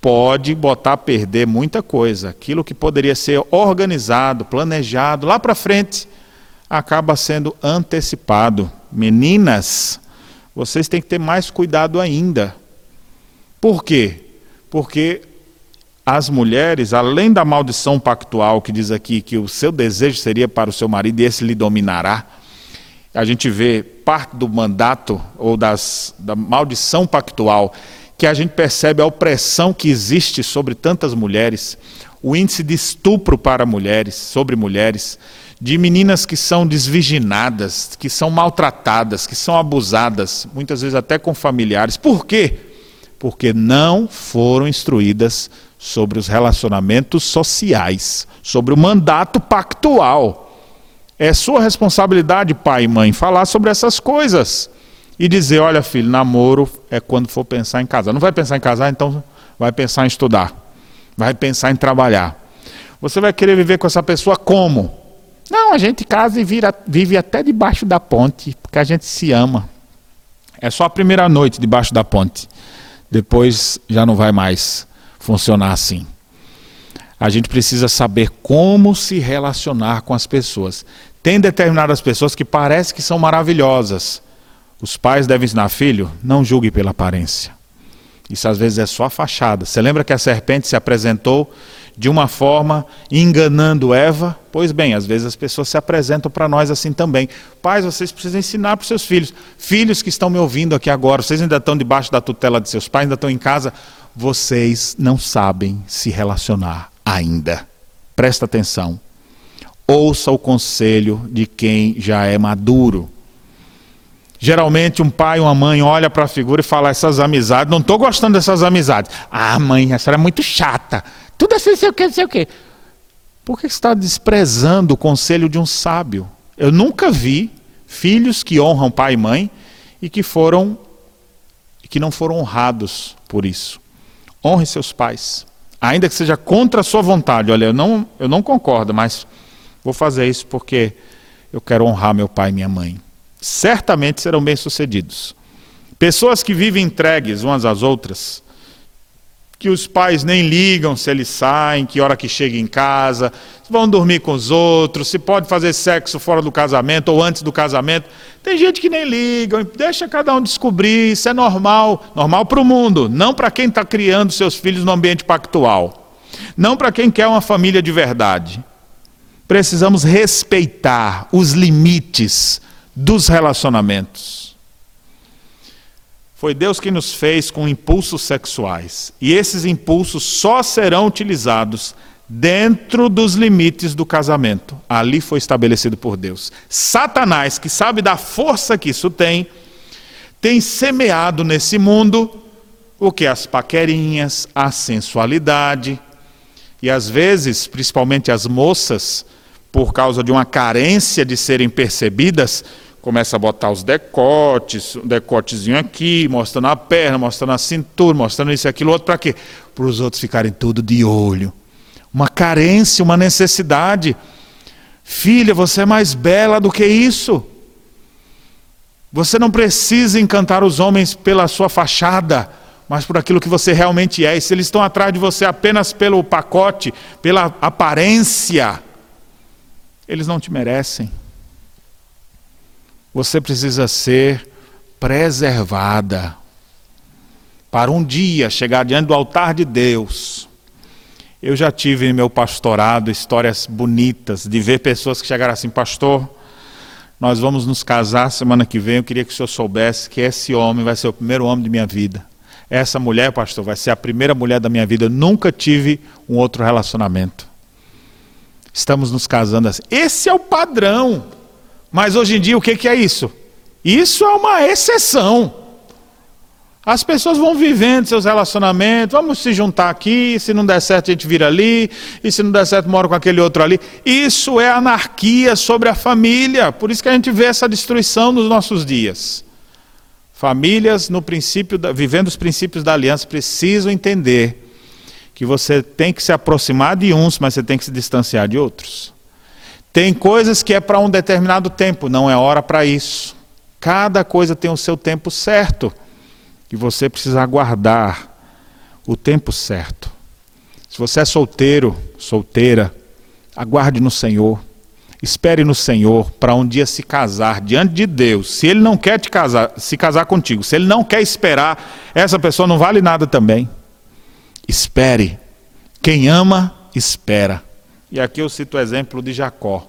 Pode botar a perder muita coisa. Aquilo que poderia ser organizado, planejado lá para frente, acaba sendo antecipado. Meninas, vocês têm que ter mais cuidado ainda por quê? Porque as mulheres, além da maldição pactual que diz aqui que o seu desejo seria para o seu marido e esse lhe dominará, a gente vê parte do mandato ou das, da maldição pactual que a gente percebe a opressão que existe sobre tantas mulheres, o índice de estupro para mulheres, sobre mulheres, de meninas que são desvirginadas, que são maltratadas, que são abusadas, muitas vezes até com familiares. Por quê? Porque não foram instruídas sobre os relacionamentos sociais, sobre o mandato pactual. É sua responsabilidade, pai e mãe, falar sobre essas coisas e dizer: olha, filho, namoro é quando for pensar em casar. Não vai pensar em casar, então vai pensar em estudar, vai pensar em trabalhar. Você vai querer viver com essa pessoa como? Não, a gente casa e vira, vive até debaixo da ponte, porque a gente se ama. É só a primeira noite debaixo da ponte depois já não vai mais funcionar assim. A gente precisa saber como se relacionar com as pessoas. Tem determinadas pessoas que parecem que são maravilhosas. Os pais devem ensinar, filho, não julgue pela aparência. Isso às vezes é só a fachada. Você lembra que a serpente se apresentou de uma forma enganando Eva? Pois bem, às vezes as pessoas se apresentam para nós assim também. Pais, vocês precisam ensinar para os seus filhos. Filhos que estão me ouvindo aqui agora, vocês ainda estão debaixo da tutela de seus pais, ainda estão em casa, vocês não sabem se relacionar ainda. Presta atenção. Ouça o conselho de quem já é maduro. Geralmente um pai, uma mãe olha para a figura e fala essas amizades, não estou gostando dessas amizades. Ah, mãe, essa era muito chata. Tudo assim, sei o que, sei o que. Por que está desprezando o conselho de um sábio? Eu nunca vi filhos que honram pai e mãe e que foram que não foram honrados por isso. Honre seus pais, ainda que seja contra a sua vontade. Olha, eu não, eu não concordo, mas vou fazer isso porque eu quero honrar meu pai e minha mãe. Certamente serão bem-sucedidos. Pessoas que vivem entregues umas às outras, que os pais nem ligam se eles saem, que hora que chega em casa, vão dormir com os outros, se pode fazer sexo fora do casamento ou antes do casamento. Tem gente que nem liga, deixa cada um descobrir, isso é normal, normal para o mundo, não para quem está criando seus filhos no ambiente pactual, não para quem quer uma família de verdade. Precisamos respeitar os limites dos relacionamentos. Foi Deus que nos fez com impulsos sexuais. E esses impulsos só serão utilizados dentro dos limites do casamento. Ali foi estabelecido por Deus. Satanás, que sabe da força que isso tem, tem semeado nesse mundo o que? As paquerinhas, a sensualidade. E às vezes, principalmente as moças, por causa de uma carência de serem percebidas, começa a botar os decotes, um decotezinho aqui, mostrando a perna, mostrando a cintura, mostrando isso e aquilo outro, para quê? Para os outros ficarem tudo de olho. Uma carência, uma necessidade. Filha, você é mais bela do que isso. Você não precisa encantar os homens pela sua fachada, mas por aquilo que você realmente é. E se eles estão atrás de você apenas pelo pacote, pela aparência, eles não te merecem. Você precisa ser preservada para um dia chegar diante do altar de Deus. Eu já tive em meu pastorado histórias bonitas de ver pessoas que chegaram assim, pastor, nós vamos nos casar semana que vem. Eu queria que o senhor soubesse que esse homem vai ser o primeiro homem de minha vida. Essa mulher, pastor, vai ser a primeira mulher da minha vida. Eu nunca tive um outro relacionamento. Estamos nos casando assim. Esse é o padrão. Mas hoje em dia, o que é isso? Isso é uma exceção. As pessoas vão vivendo seus relacionamentos, vamos se juntar aqui, se não der certo a gente vira ali, e se não der certo mora com aquele outro ali. Isso é anarquia sobre a família, por isso que a gente vê essa destruição nos nossos dias. Famílias, no princípio, da, vivendo os princípios da aliança, precisam entender que você tem que se aproximar de uns, mas você tem que se distanciar de outros. Tem coisas que é para um determinado tempo, não é hora para isso. Cada coisa tem o seu tempo certo e você precisa aguardar o tempo certo. Se você é solteiro, solteira, aguarde no Senhor. Espere no Senhor para um dia se casar diante de Deus. Se ele não quer te casar, se casar contigo, se ele não quer esperar, essa pessoa não vale nada também. Espere. Quem ama, espera. E aqui eu cito o exemplo de Jacó.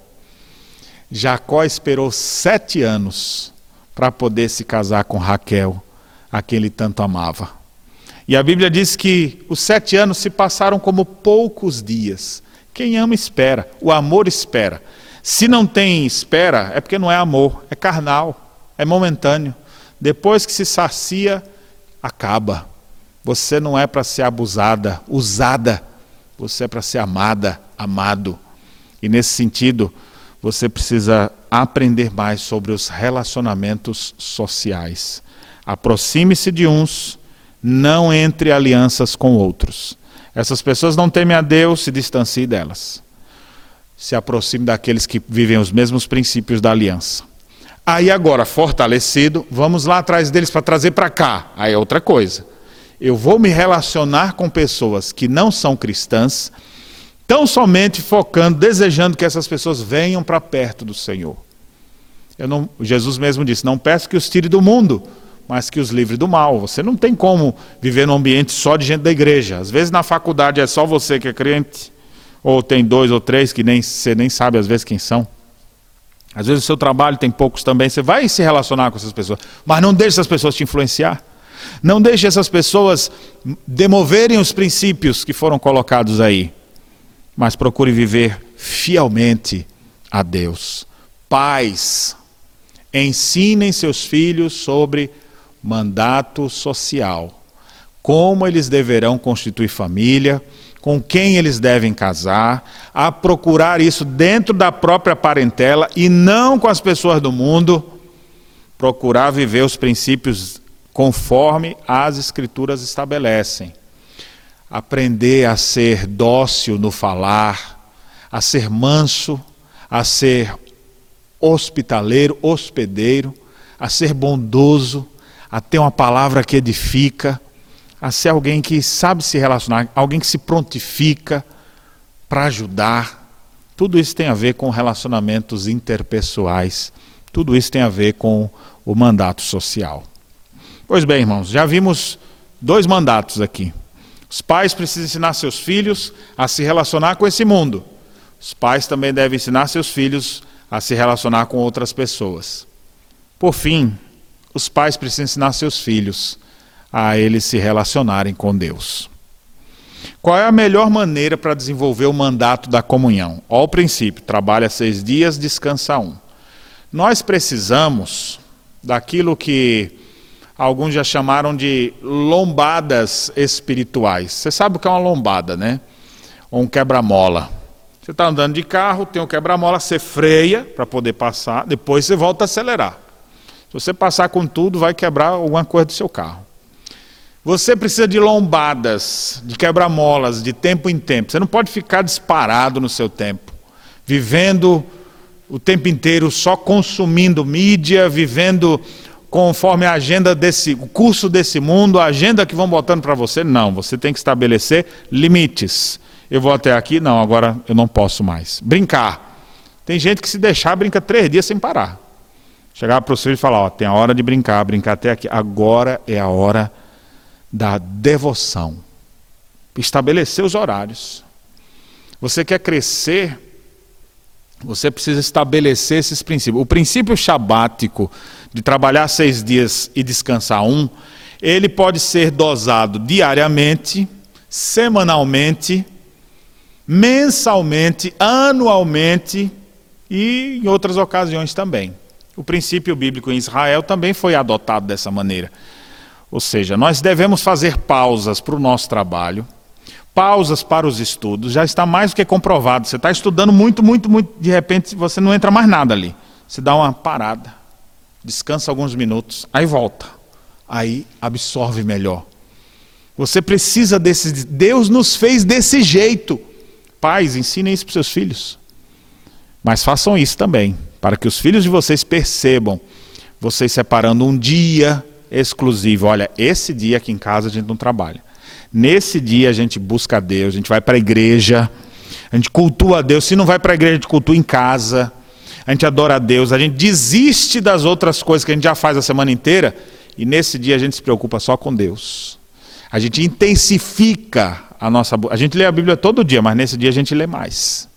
Jacó esperou sete anos para poder se casar com Raquel, a quem ele tanto amava. E a Bíblia diz que os sete anos se passaram como poucos dias. Quem ama espera, o amor espera. Se não tem espera, é porque não é amor, é carnal, é momentâneo. Depois que se sacia, acaba. Você não é para ser abusada, usada, você é para ser amada, amado. E nesse sentido, você precisa aprender mais sobre os relacionamentos sociais. Aproxime-se de uns, não entre alianças com outros. Essas pessoas não temem a Deus, se distancie delas. Se aproxime daqueles que vivem os mesmos princípios da aliança. Aí agora, fortalecido, vamos lá atrás deles para trazer para cá. Aí é outra coisa eu vou me relacionar com pessoas que não são cristãs, tão somente focando, desejando que essas pessoas venham para perto do Senhor. Não, Jesus mesmo disse: Não peço que os tire do mundo, mas que os livre do mal. Você não tem como viver num ambiente só de gente da igreja. Às vezes na faculdade é só você que é crente, ou tem dois ou três que nem, você nem sabe às vezes quem são. Às vezes o seu trabalho tem poucos também, você vai se relacionar com essas pessoas, mas não deixe essas pessoas te influenciar. Não deixe essas pessoas demoverem os princípios que foram colocados aí, mas procure viver fielmente a Deus. Pais, ensinem seus filhos sobre mandato social, como eles deverão constituir família, com quem eles devem casar, a procurar isso dentro da própria parentela e não com as pessoas do mundo, procurar viver os princípios conforme as Escrituras estabelecem. Aprender a ser dócil no falar, a ser manso, a ser hospitaleiro, hospedeiro, a ser bondoso, a ter uma palavra que edifica, a ser alguém que sabe se relacionar, alguém que se prontifica para ajudar. Tudo isso tem a ver com relacionamentos interpessoais. Tudo isso tem a ver com o mandato social. Pois bem, irmãos, já vimos dois mandatos aqui. Os pais precisam ensinar seus filhos a se relacionar com esse mundo. Os pais também devem ensinar seus filhos a se relacionar com outras pessoas. Por fim, os pais precisam ensinar seus filhos a eles se relacionarem com Deus. Qual é a melhor maneira para desenvolver o mandato da comunhão? Ó, o princípio: trabalha seis dias, descansa um. Nós precisamos daquilo que alguns já chamaram de lombadas espirituais. Você sabe o que é uma lombada, né? Ou um quebra-mola. Você está andando de carro, tem um quebra-mola, você freia para poder passar, depois você volta a acelerar. Se você passar com tudo, vai quebrar alguma coisa do seu carro. Você precisa de lombadas, de quebra-molas, de tempo em tempo. Você não pode ficar disparado no seu tempo, vivendo o tempo inteiro só consumindo mídia, vivendo conforme a agenda desse, o curso desse mundo, a agenda que vão botando para você. Não, você tem que estabelecer limites. Eu vou até aqui, não, agora eu não posso mais. Brincar. Tem gente que se deixar brinca três dias sem parar. Chegar para o filho e falar, ó, tem a hora de brincar, brincar até aqui. Agora é a hora da devoção. Estabelecer os horários. Você quer crescer, você precisa estabelecer esses princípios. O princípio shabático de trabalhar seis dias e descansar um, ele pode ser dosado diariamente, semanalmente, mensalmente, anualmente e em outras ocasiões também. O princípio bíblico em Israel também foi adotado dessa maneira. Ou seja, nós devemos fazer pausas para o nosso trabalho, pausas para os estudos, já está mais do que comprovado. Você está estudando muito, muito, muito, de repente você não entra mais nada ali. Você dá uma parada, descansa alguns minutos, aí volta. Aí absorve melhor. Você precisa desse. Deus nos fez desse jeito. Pais, ensinem isso para seus filhos. Mas façam isso também, para que os filhos de vocês percebam vocês separando um dia exclusivo. Olha, esse dia aqui em casa a gente não trabalha. Nesse dia a gente busca a Deus, a gente vai para a igreja, a gente cultua a Deus. Se não vai para a igreja, a gente cultua em casa. A gente adora a Deus, a gente desiste das outras coisas que a gente já faz a semana inteira e nesse dia a gente se preocupa só com Deus. A gente intensifica a nossa. A gente lê a Bíblia todo dia, mas nesse dia a gente lê mais.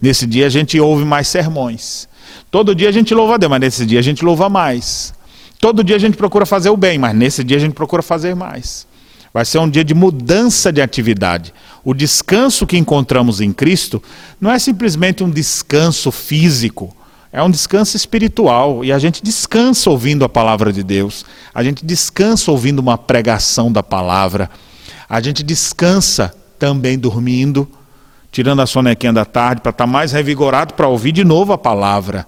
Nesse dia a gente ouve mais sermões. Todo dia a gente louva a Deus, mas nesse dia a gente louva mais. Todo dia a gente procura fazer o bem, mas nesse dia a gente procura fazer mais. Vai ser um dia de mudança de atividade. O descanso que encontramos em Cristo não é simplesmente um descanso físico, é um descanso espiritual. E a gente descansa ouvindo a palavra de Deus, a gente descansa ouvindo uma pregação da palavra. A gente descansa também dormindo, tirando a sonequinha da tarde para estar mais revigorado para ouvir de novo a palavra.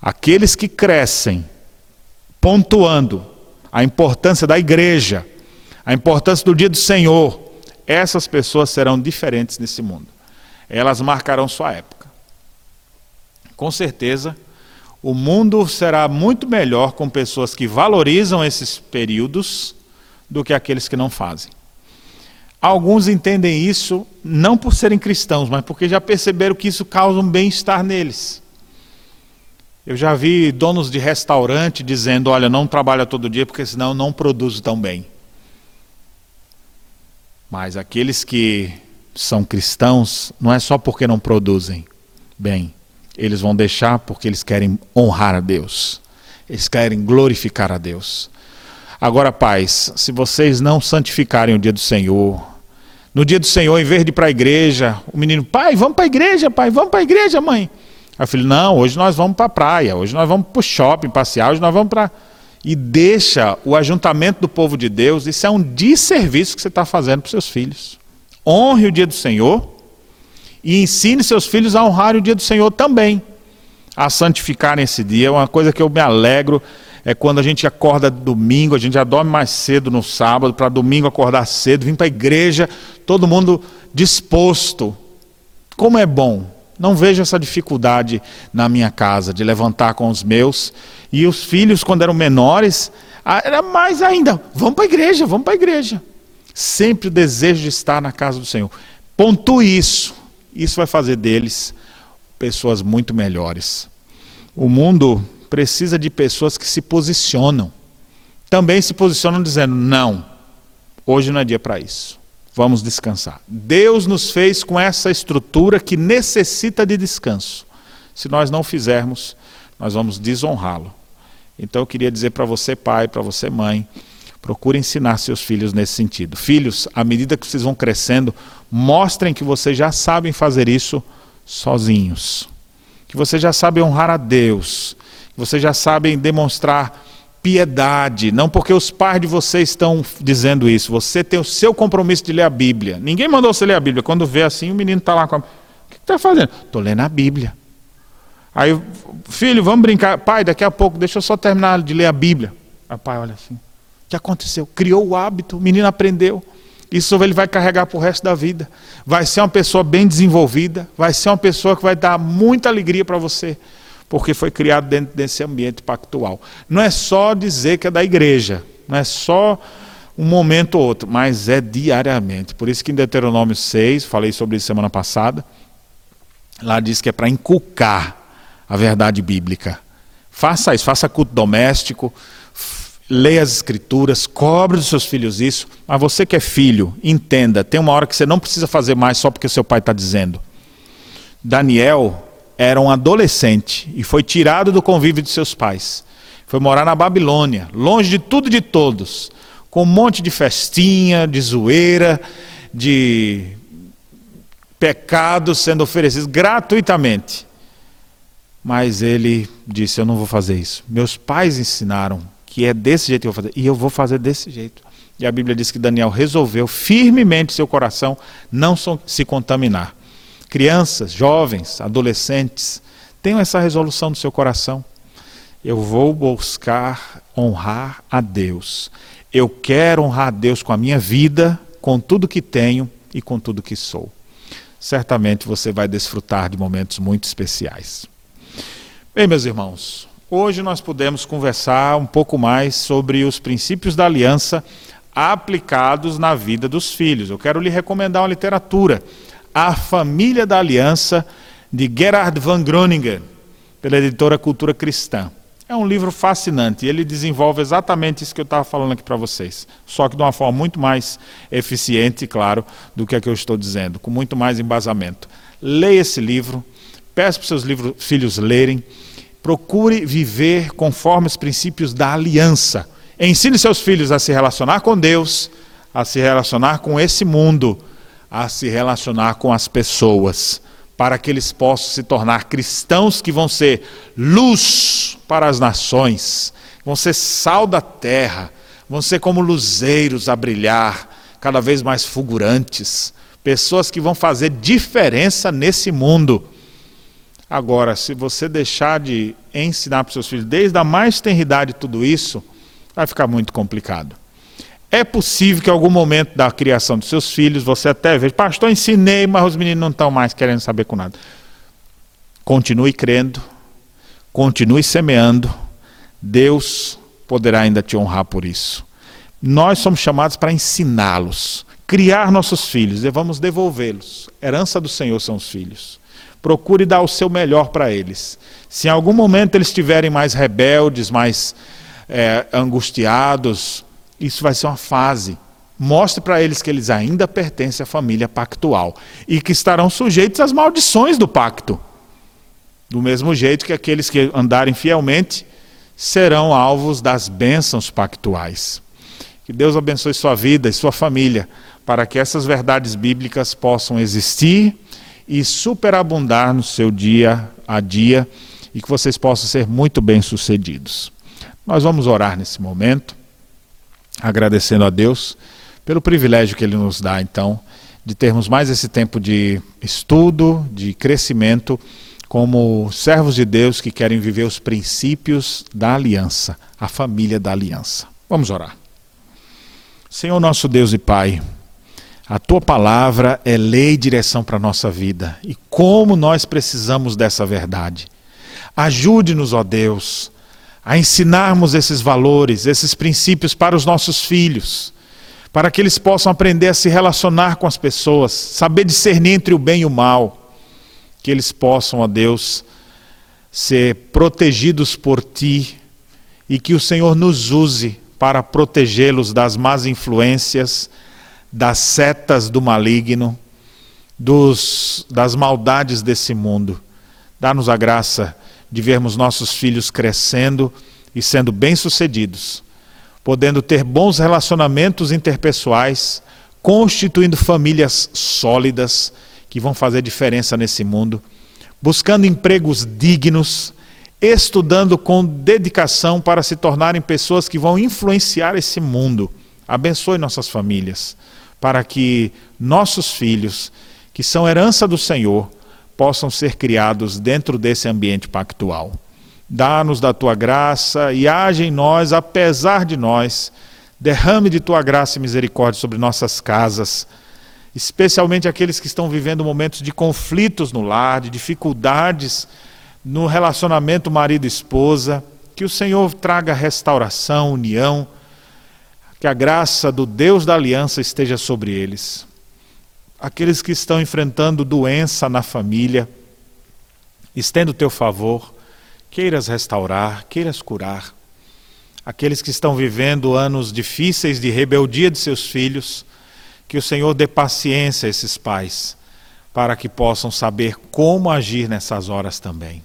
Aqueles que crescem pontuando a importância da igreja, a importância do dia do Senhor, essas pessoas serão diferentes nesse mundo. Elas marcarão sua época. Com certeza, o mundo será muito melhor com pessoas que valorizam esses períodos do que aqueles que não fazem. Alguns entendem isso não por serem cristãos, mas porque já perceberam que isso causa um bem-estar neles. Eu já vi donos de restaurante dizendo: olha, não trabalha todo dia porque senão não produzo tão bem. Mas aqueles que são cristãos, não é só porque não produzem bem, eles vão deixar porque eles querem honrar a Deus, eles querem glorificar a Deus. Agora, pais, se vocês não santificarem o dia do Senhor, no dia do Senhor, em vez de ir para a igreja, o menino, pai, vamos para a igreja, pai, vamos para a igreja, mãe. Aí eu falei, não, hoje nós vamos para a praia, hoje nós vamos para o shopping passear, hoje nós vamos para. E deixa o ajuntamento do povo de Deus, isso é um desserviço que você está fazendo para seus filhos. Honre o dia do Senhor e ensine seus filhos a honrar o dia do Senhor também, a santificarem esse dia. Uma coisa que eu me alegro é quando a gente acorda domingo, a gente já dorme mais cedo no sábado, para domingo acordar cedo, vir para a igreja, todo mundo disposto. Como é bom. Não vejo essa dificuldade na minha casa de levantar com os meus. E os filhos, quando eram menores, era mais ainda, vamos para a igreja, vamos para a igreja. Sempre o desejo de estar na casa do Senhor. Pontue isso. Isso vai fazer deles pessoas muito melhores. O mundo precisa de pessoas que se posicionam. Também se posicionam dizendo: não, hoje não é dia para isso. Vamos descansar. Deus nos fez com essa estrutura que necessita de descanso. Se nós não fizermos, nós vamos desonrá-lo. Então eu queria dizer para você, pai, para você, mãe, procure ensinar seus filhos nesse sentido. Filhos, à medida que vocês vão crescendo, mostrem que vocês já sabem fazer isso sozinhos. Que vocês já sabem honrar a Deus. Que vocês já sabem demonstrar piedade, não porque os pais de vocês estão dizendo isso. Você tem o seu compromisso de ler a Bíblia. Ninguém mandou você ler a Bíblia. Quando vê assim, o menino está lá com a... O que está fazendo? Estou lendo a Bíblia. Aí, filho, vamos brincar. Pai, daqui a pouco, deixa eu só terminar de ler a Bíblia. Aí pai olha assim. O que aconteceu? Criou o hábito, o menino aprendeu. Isso ele vai carregar para o resto da vida. Vai ser uma pessoa bem desenvolvida, vai ser uma pessoa que vai dar muita alegria para você porque foi criado dentro desse ambiente pactual. Não é só dizer que é da igreja, não é só um momento ou outro, mas é diariamente. Por isso que em Deuteronômio 6, falei sobre isso semana passada, lá diz que é para inculcar a verdade bíblica. Faça isso, faça culto doméstico, leia as escrituras, cobre dos seus filhos isso, mas você que é filho, entenda, tem uma hora que você não precisa fazer mais só porque seu pai está dizendo. Daniel era um adolescente e foi tirado do convívio de seus pais. Foi morar na Babilônia, longe de tudo e de todos, com um monte de festinha, de zoeira, de pecados sendo oferecidos gratuitamente. Mas ele disse: Eu não vou fazer isso. Meus pais ensinaram que é desse jeito que eu vou fazer, e eu vou fazer desse jeito. E a Bíblia diz que Daniel resolveu firmemente seu coração não se contaminar. Crianças, jovens, adolescentes, tenham essa resolução no seu coração. Eu vou buscar honrar a Deus. Eu quero honrar a Deus com a minha vida, com tudo que tenho e com tudo que sou. Certamente você vai desfrutar de momentos muito especiais. Bem, meus irmãos, hoje nós podemos conversar um pouco mais sobre os princípios da aliança aplicados na vida dos filhos. Eu quero lhe recomendar uma literatura a Família da Aliança, de Gerhard van Groningen, pela editora Cultura Cristã. É um livro fascinante ele desenvolve exatamente isso que eu estava falando aqui para vocês, só que de uma forma muito mais eficiente, claro, do que a que eu estou dizendo, com muito mais embasamento. Leia esse livro, peça para seus livros, filhos lerem, procure viver conforme os princípios da aliança. Ensine seus filhos a se relacionar com Deus, a se relacionar com esse mundo a se relacionar com as pessoas, para que eles possam se tornar cristãos que vão ser luz para as nações, vão ser sal da terra, vão ser como luzeiros a brilhar, cada vez mais fulgurantes, pessoas que vão fazer diferença nesse mundo. Agora, se você deixar de ensinar para os seus filhos desde a mais tenridade tudo isso, vai ficar muito complicado. É possível que em algum momento da criação dos seus filhos você até veja, pastor, ensinei, mas os meninos não estão mais querendo saber com nada. Continue crendo, continue semeando, Deus poderá ainda te honrar por isso. Nós somos chamados para ensiná-los, criar nossos filhos e vamos devolvê-los. Herança do Senhor são os filhos. Procure dar o seu melhor para eles. Se em algum momento eles estiverem mais rebeldes, mais é, angustiados, isso vai ser uma fase. Mostre para eles que eles ainda pertencem à família pactual e que estarão sujeitos às maldições do pacto. Do mesmo jeito que aqueles que andarem fielmente serão alvos das bênçãos pactuais. Que Deus abençoe sua vida e sua família, para que essas verdades bíblicas possam existir e superabundar no seu dia a dia e que vocês possam ser muito bem-sucedidos. Nós vamos orar nesse momento agradecendo a Deus pelo privilégio que Ele nos dá, então, de termos mais esse tempo de estudo, de crescimento, como servos de Deus que querem viver os princípios da aliança, a família da aliança. Vamos orar. Senhor nosso Deus e Pai, a tua palavra é lei e direção para a nossa vida. E como nós precisamos dessa verdade. Ajude-nos, ó Deus, a ensinarmos esses valores, esses princípios para os nossos filhos, para que eles possam aprender a se relacionar com as pessoas, saber discernir entre o bem e o mal, que eles possam, ó Deus, ser protegidos por Ti e que o Senhor nos use para protegê-los das más influências, das setas do maligno, dos, das maldades desse mundo. Dá-nos a graça de vermos nossos filhos crescendo e sendo bem-sucedidos, podendo ter bons relacionamentos interpessoais, constituindo famílias sólidas que vão fazer diferença nesse mundo, buscando empregos dignos, estudando com dedicação para se tornarem pessoas que vão influenciar esse mundo. Abençoe nossas famílias, para que nossos filhos, que são herança do Senhor, possam ser criados dentro desse ambiente pactual. Dá-nos da tua graça e age em nós, apesar de nós. Derrame de tua graça e misericórdia sobre nossas casas, especialmente aqueles que estão vivendo momentos de conflitos no lar, de dificuldades no relacionamento marido-esposa. Que o Senhor traga restauração, união, que a graça do Deus da aliança esteja sobre eles aqueles que estão enfrentando doença na família, estenda o teu favor, queiras restaurar, queiras curar. Aqueles que estão vivendo anos difíceis de rebeldia de seus filhos, que o Senhor dê paciência a esses pais, para que possam saber como agir nessas horas também.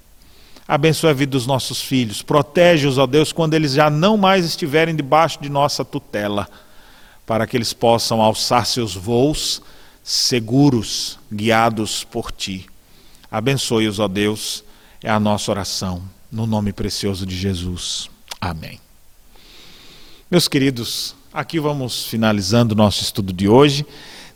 Abençoe a vida dos nossos filhos, protege-os, ó Deus, quando eles já não mais estiverem debaixo de nossa tutela, para que eles possam alçar seus voos seguros, guiados por ti. Abençoe-os, ó Deus, é a nossa oração, no nome precioso de Jesus. Amém. Meus queridos, aqui vamos finalizando o nosso estudo de hoje.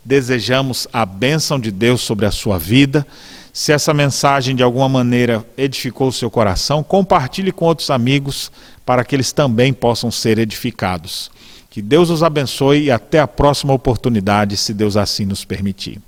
Desejamos a bênção de Deus sobre a sua vida. Se essa mensagem de alguma maneira edificou o seu coração, compartilhe com outros amigos para que eles também possam ser edificados. Que Deus os abençoe e até a próxima oportunidade, se Deus assim nos permitir.